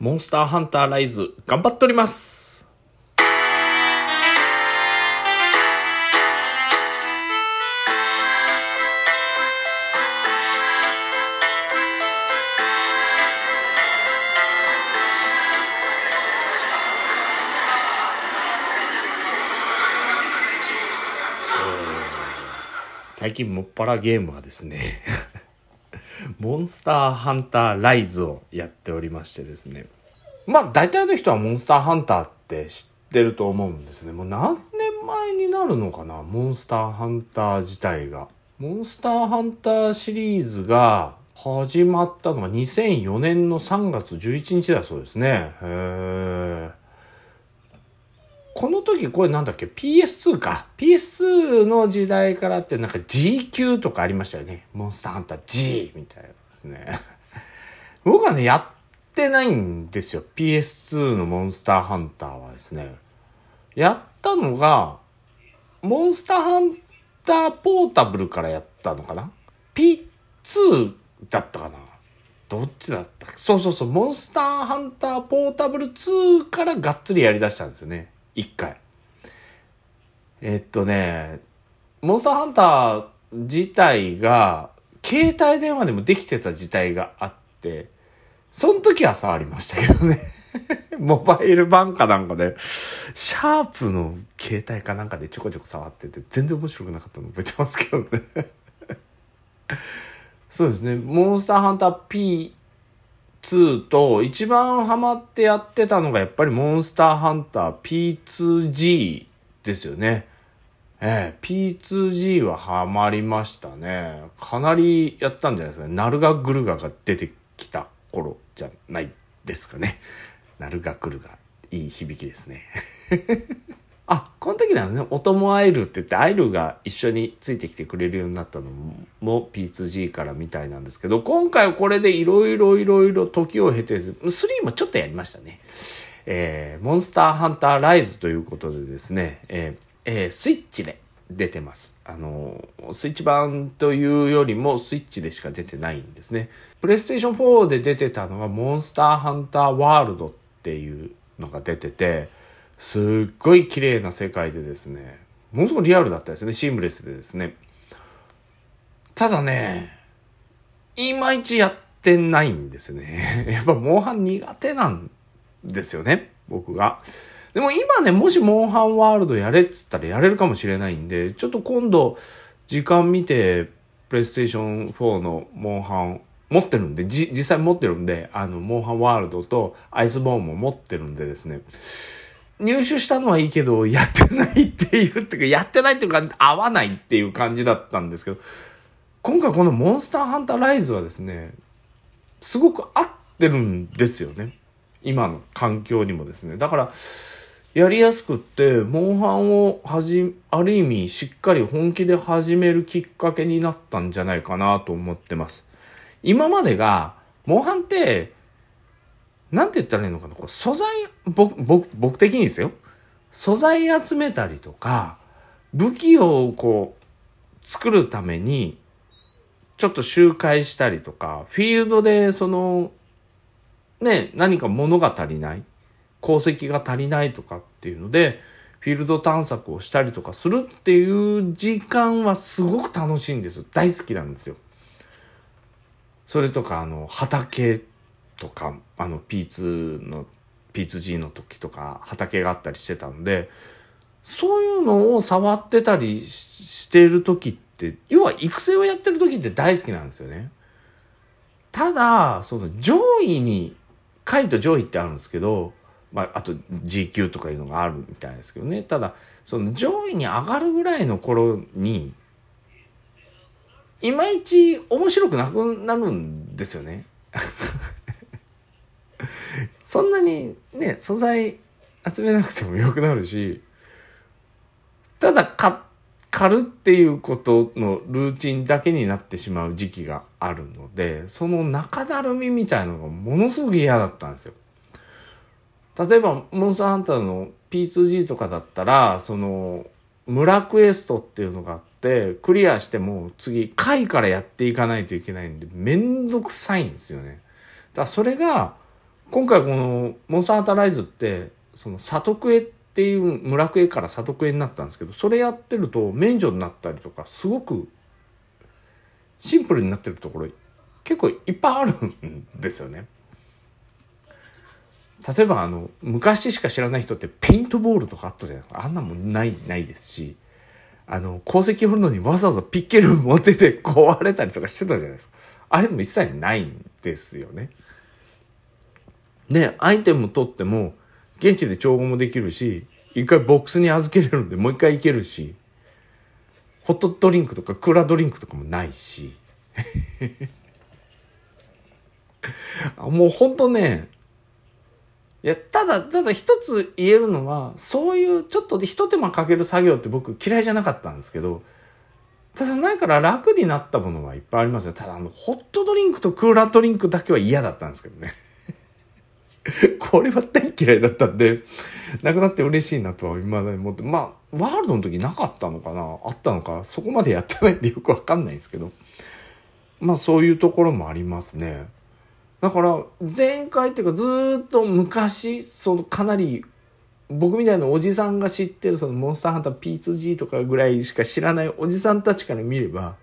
モンスターハンターライズ頑張っております。最近もっぱらゲームはですね モンスターハンターライズをやっておりましてですね。まあ大体の人はモンスターハンターって知ってると思うんですね。もう何年前になるのかな？モンスターハンター自体が。モンスターハンターシリーズが始まったのが2004年の3月11日だそうですね。へーこの時これなんだっけ ?PS2 か。PS2 の時代からってなんか G 級とかありましたよね。モンスターハンター G みたいなですね。僕はね、やってないんですよ。PS2 のモンスターハンターはですね。やったのが、モンスターハンターポータブルからやったのかな ?P2 だったかな？どっちだった？そうそうそう。モンスターハンターポータブル2からがっつりやりだしたんですよね。一回。えっとね、モンスターハンター自体が、携帯電話でもできてた時代があって、その時は触りましたけどね。モバイル版かなんかで、シャープの携帯かなんかでちょこちょこ触ってて、全然面白くなかったの覚えてますけどね。そうですね。モンスターハンター P 2と一番ハマってやってたのがやっぱりモンスターハンター P2G ですよね。ええ、P2G はハマりましたね。かなりやったんじゃないですかね。ナルガグルガが出てきた頃じゃないですかね。ナルガグルガ。いい響きですね。あ、この時なんですね。お供アイルって言って、アイルが一緒についてきてくれるようになったのも P2G からみたいなんですけど、今回はこれでいろいろいろいろ時を経て、3もちょっとやりましたね。えー、モンスターハンターライズということでですね、えー、えー、スイッチで出てます。あの、スイッチ版というよりもスイッチでしか出てないんですね。プレイステーション4で出てたのがモンスターハンターワールドっていうのが出てて、すっごい綺麗な世界でですね、ものすごくリアルだったですね。シームレスでですね。ただね、いまいちやってないんですよね。やっぱモンハン苦手なんですよね。僕が。でも今ね、もしモンハンワールドやれっつったらやれるかもしれないんで、ちょっと今度時間見て、プレイステーション4のモンハン持ってるんで、実際持ってるんで、あの、モンハンワールドとアイスボーンも持ってるんでですね、入手したのはいいけど、やってないっていう、ってか、やってないっていうか、合わないっていう感じだったんですけど、今回このモンスターハンターライズはですね、すごく合ってるんですよね。今の環境にもですね。だから、やりやすくって、モンハンをはじ、ある意味しっかり本気で始めるきっかけになったんじゃないかなと思ってます。今までが、モンハンって、なんて言ったらいいのかな素材、僕、僕、僕的にですよ。素材集めたりとか、武器をこう、作るために、ちょっと周回したりとか、フィールドでその、ね、何か物が足りない、鉱石が足りないとかっていうので、フィールド探索をしたりとかするっていう時間はすごく楽しいんですよ。大好きなんですよ。それとか、あの、畑とか、あの P2 の P2G の時とか畑があったりしてたんで、そういうのを触ってたりしてる時って、要は育成をやってる時って大好きなんですよね。ただ、その上位に、下位と上位ってあるんですけど、まあ、あと G 級とかいうのがあるみたいですけどね。ただ、その上位に上がるぐらいの頃に、いまいち面白くなくなるんですよね。そんなにね、素材集めなくてもよくなるし、ただか、狩るっていうことのルーチンだけになってしまう時期があるので、その中だるみみたいのがものすごく嫌だったんですよ。例えば、モンスターハンターの P2G とかだったら、その、村クエストっていうのがあって、クリアしても次、回からやっていかないといけないんで、めんどくさいんですよね。だからそれが、今回このモンスターハンターライズってその里クエっていう村クエから里クエになったんですけどそれやってると免除になったりとかすごくシンプルになってるところ結構いっぱいあるんですよね。例えばあの昔しか知らない人ってペイントボールとかあったじゃない？ですかあんなもんないないですしあの鉱石掘るのにわざわざピッケル持ってて壊れたりとかしてたじゃないですかあれでも一切ないんですよね。でアイテム取っても現地で調合もできるし一回ボックスに預けれるんでもう一回行けるしホットドリンクとかクーラードリンクとかもないし もうほんとねいや、ただ、ただ一つ言えるのは、そういうちょっとで一手間かける作業って僕嫌いじゃなかったんですけど、ただ前から楽になったものはいっぱいありますよ。ただあの、ホットドリンクとクーラードリンクだけは嫌だったんですけどね。これは大嫌いだったんで、なくなって嬉しいなとは未だに思って、まあ、ワールドの時なかったのかなあったのかそこまでやってないんでよくわかんないですけど。まあそういうところもありますね。だから前回っていうかずっと昔そのかなり僕みたいなおじさんが知ってるそのモンスターハンター P2G とかぐらいしか知らないおじさんたちから見れば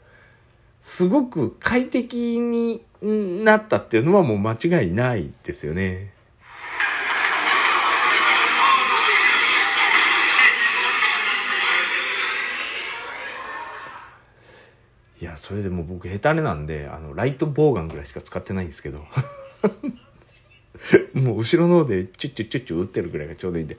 すごく快適になったっていうのはもう間違いないですよね。いやそれでも僕下手なんであのライトボウガンぐらいしか使ってないんですけど。もう後ろの方でチュッチュッチュッチュ打ってるぐらいがちょうどいいんで。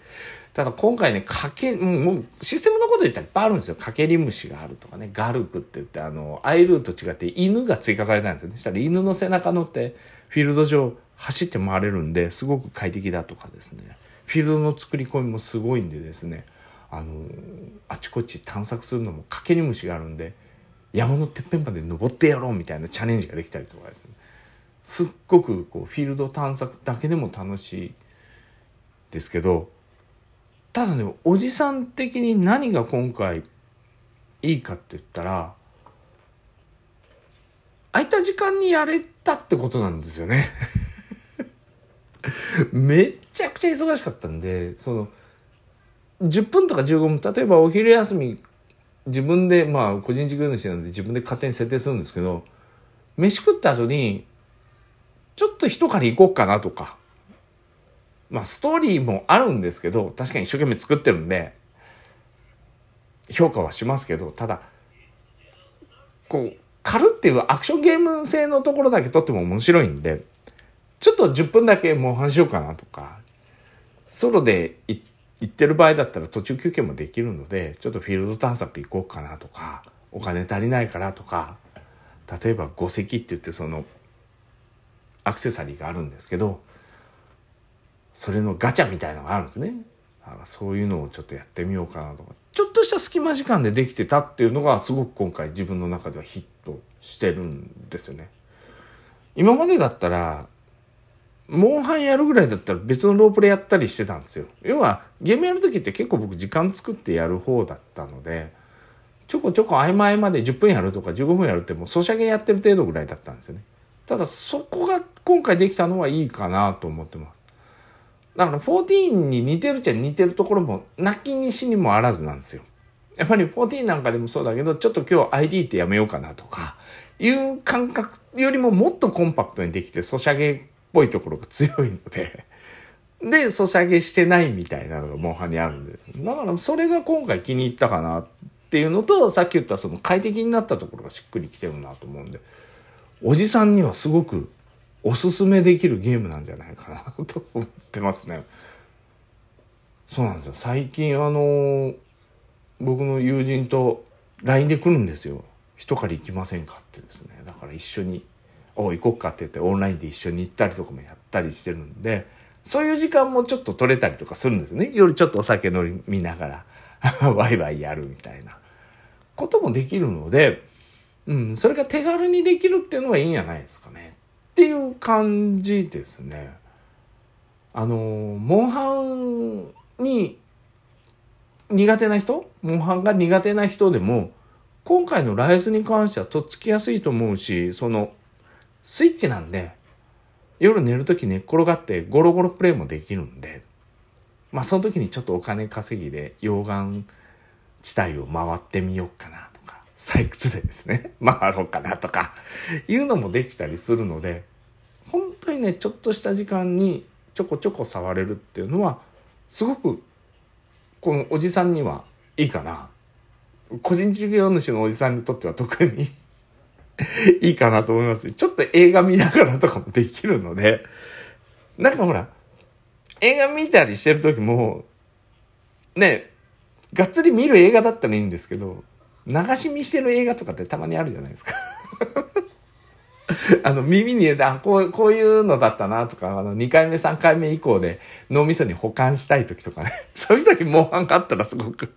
ただ今回ねかけもうシステムのこと言ったらいっぱいあるんですよ。かけり虫があるとかね。ガルクって言ってあのアイルーと違って犬が追加されたんですよね。したら犬の背中乗ってフィールド上走って回れるんですごく快適だとかですね。フィールドの作り込みもすごいんでですね。あのあちこち探索するのもかけり虫があるんで山のてっぺんまで登ってやろうみたいなチャレンジができたりとかですね。すっごくこうフィールド探索だけでも楽しいですけどただねおじさん的に何が今回いいかって言ったら空いた時間にやれたってことなんですよね。めっちゃくちゃ忙しかったんでその10分とか15分例えばお昼休み自分でまあ個人事業主なんで自分で勝手に設定するんですけど飯食った後にちょっと一狩り行こうかなとかまあストーリーもあるんですけど確かに一生懸命作ってるんで評価はしますけどただこう狩るっていうアクションゲーム性のところだけとっても面白いんでちょっと10分だけモンハンしようかなとかソロで行って行ってる場合だったら途中休憩もできるのでちょっとフィールド探索行こうかなとかお金足りないからとか例えば五石って言ってそのアクセサリーがあるんですけどそれのガチャみたいのがあるんですね。だからそういうのをちょっとやってみようかなとか。ちょっとした隙間時間でできてたっていうのがすごく今回自分の中ではヒットしてるんですよね。今までだったらモンハンやるぐらいだったら別のロープレやったりしてたんですよ。要はゲームやる時って結構僕時間作ってやる方だったのでちょこちょこ合間合間で10分やるとか15分やるってもうソシャゲやってる程度ぐらいだったんですよね。ただそこが今回できたのはいいかなと思ってます。だから14に似てるっちゃ似てるところも泣きにしにもあらずなんですよ。やっぱり14なんかでもそうだけどちょっと今日 ID ってやめようかなとかいう感覚よりももっとコンパクトにできてソシャゲぽいところが強いので、で、ソシャゲしてないみたいなのがモンハンにあるんです。だからそれが今回気に入ったかなっていうのと、さっき言ったその快適になったところがしっくりきてるなと思うんで、おじさんにはすごくおすすめできるゲームなんじゃないかなと思ってますね。そうなんですよ。最近あの、僕の友人と LINE で来るんですよ。一狩り行きませんか？ってですね。だから一緒にお行こうかって言ってオンラインで一緒に行ったりとかもやったりしてるんでそういう時間もちょっと取れたりとかするんですね。夜ちょっとお酒飲みながら ワイワイやるみたいな。こともできるので、うん、それが手軽にできるっていうのがいいんじゃないですかね。っていう感じですね。あのモンハンに苦手な人？モンハンが苦手な人でも今回のライズに関してはとっつきやすいと思うしそのスイッチなんで、夜寝るとき寝っ転がってゴロゴロプレイもできるんで、まあその時にちょっとお金稼ぎで溶岩地帯を回ってみようかなとか、採掘でですね、回ろうかなとか、いうのもできたりするので、本当にね、ちょっとした時間にちょこちょこ触れるっていうのは、すごく、このおじさんにはいいかな。個人事業主のおじさんにとっては特に いいかなと思います。ちょっと映画見ながらとかもできるので、なんかほら、映画見たりしてる時も、ね、がっつり見る映画だったらいいんですけど、流し見してる映画とかってたまにあるじゃないですか あの、耳に入れて、あ、こう、こういうのだったなとか、あの、2回目、3回目以降で脳みそに保管したい時とかね。そういう時、モンハンがあったらすごく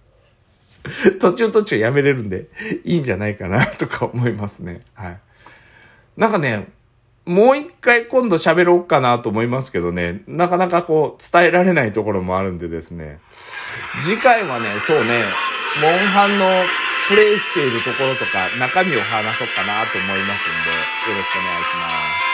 途中途中やめれるんで、いいんじゃないかなとか思いますね。はい。なんかね、もう一回今度喋ろうかなと思いますけどね、なかなかこう伝えられないところもあるんでですね、次回はね、そうね、モンハンのプレイしているところとか中身を話そうかなと思いますんで、よろしくお願いします。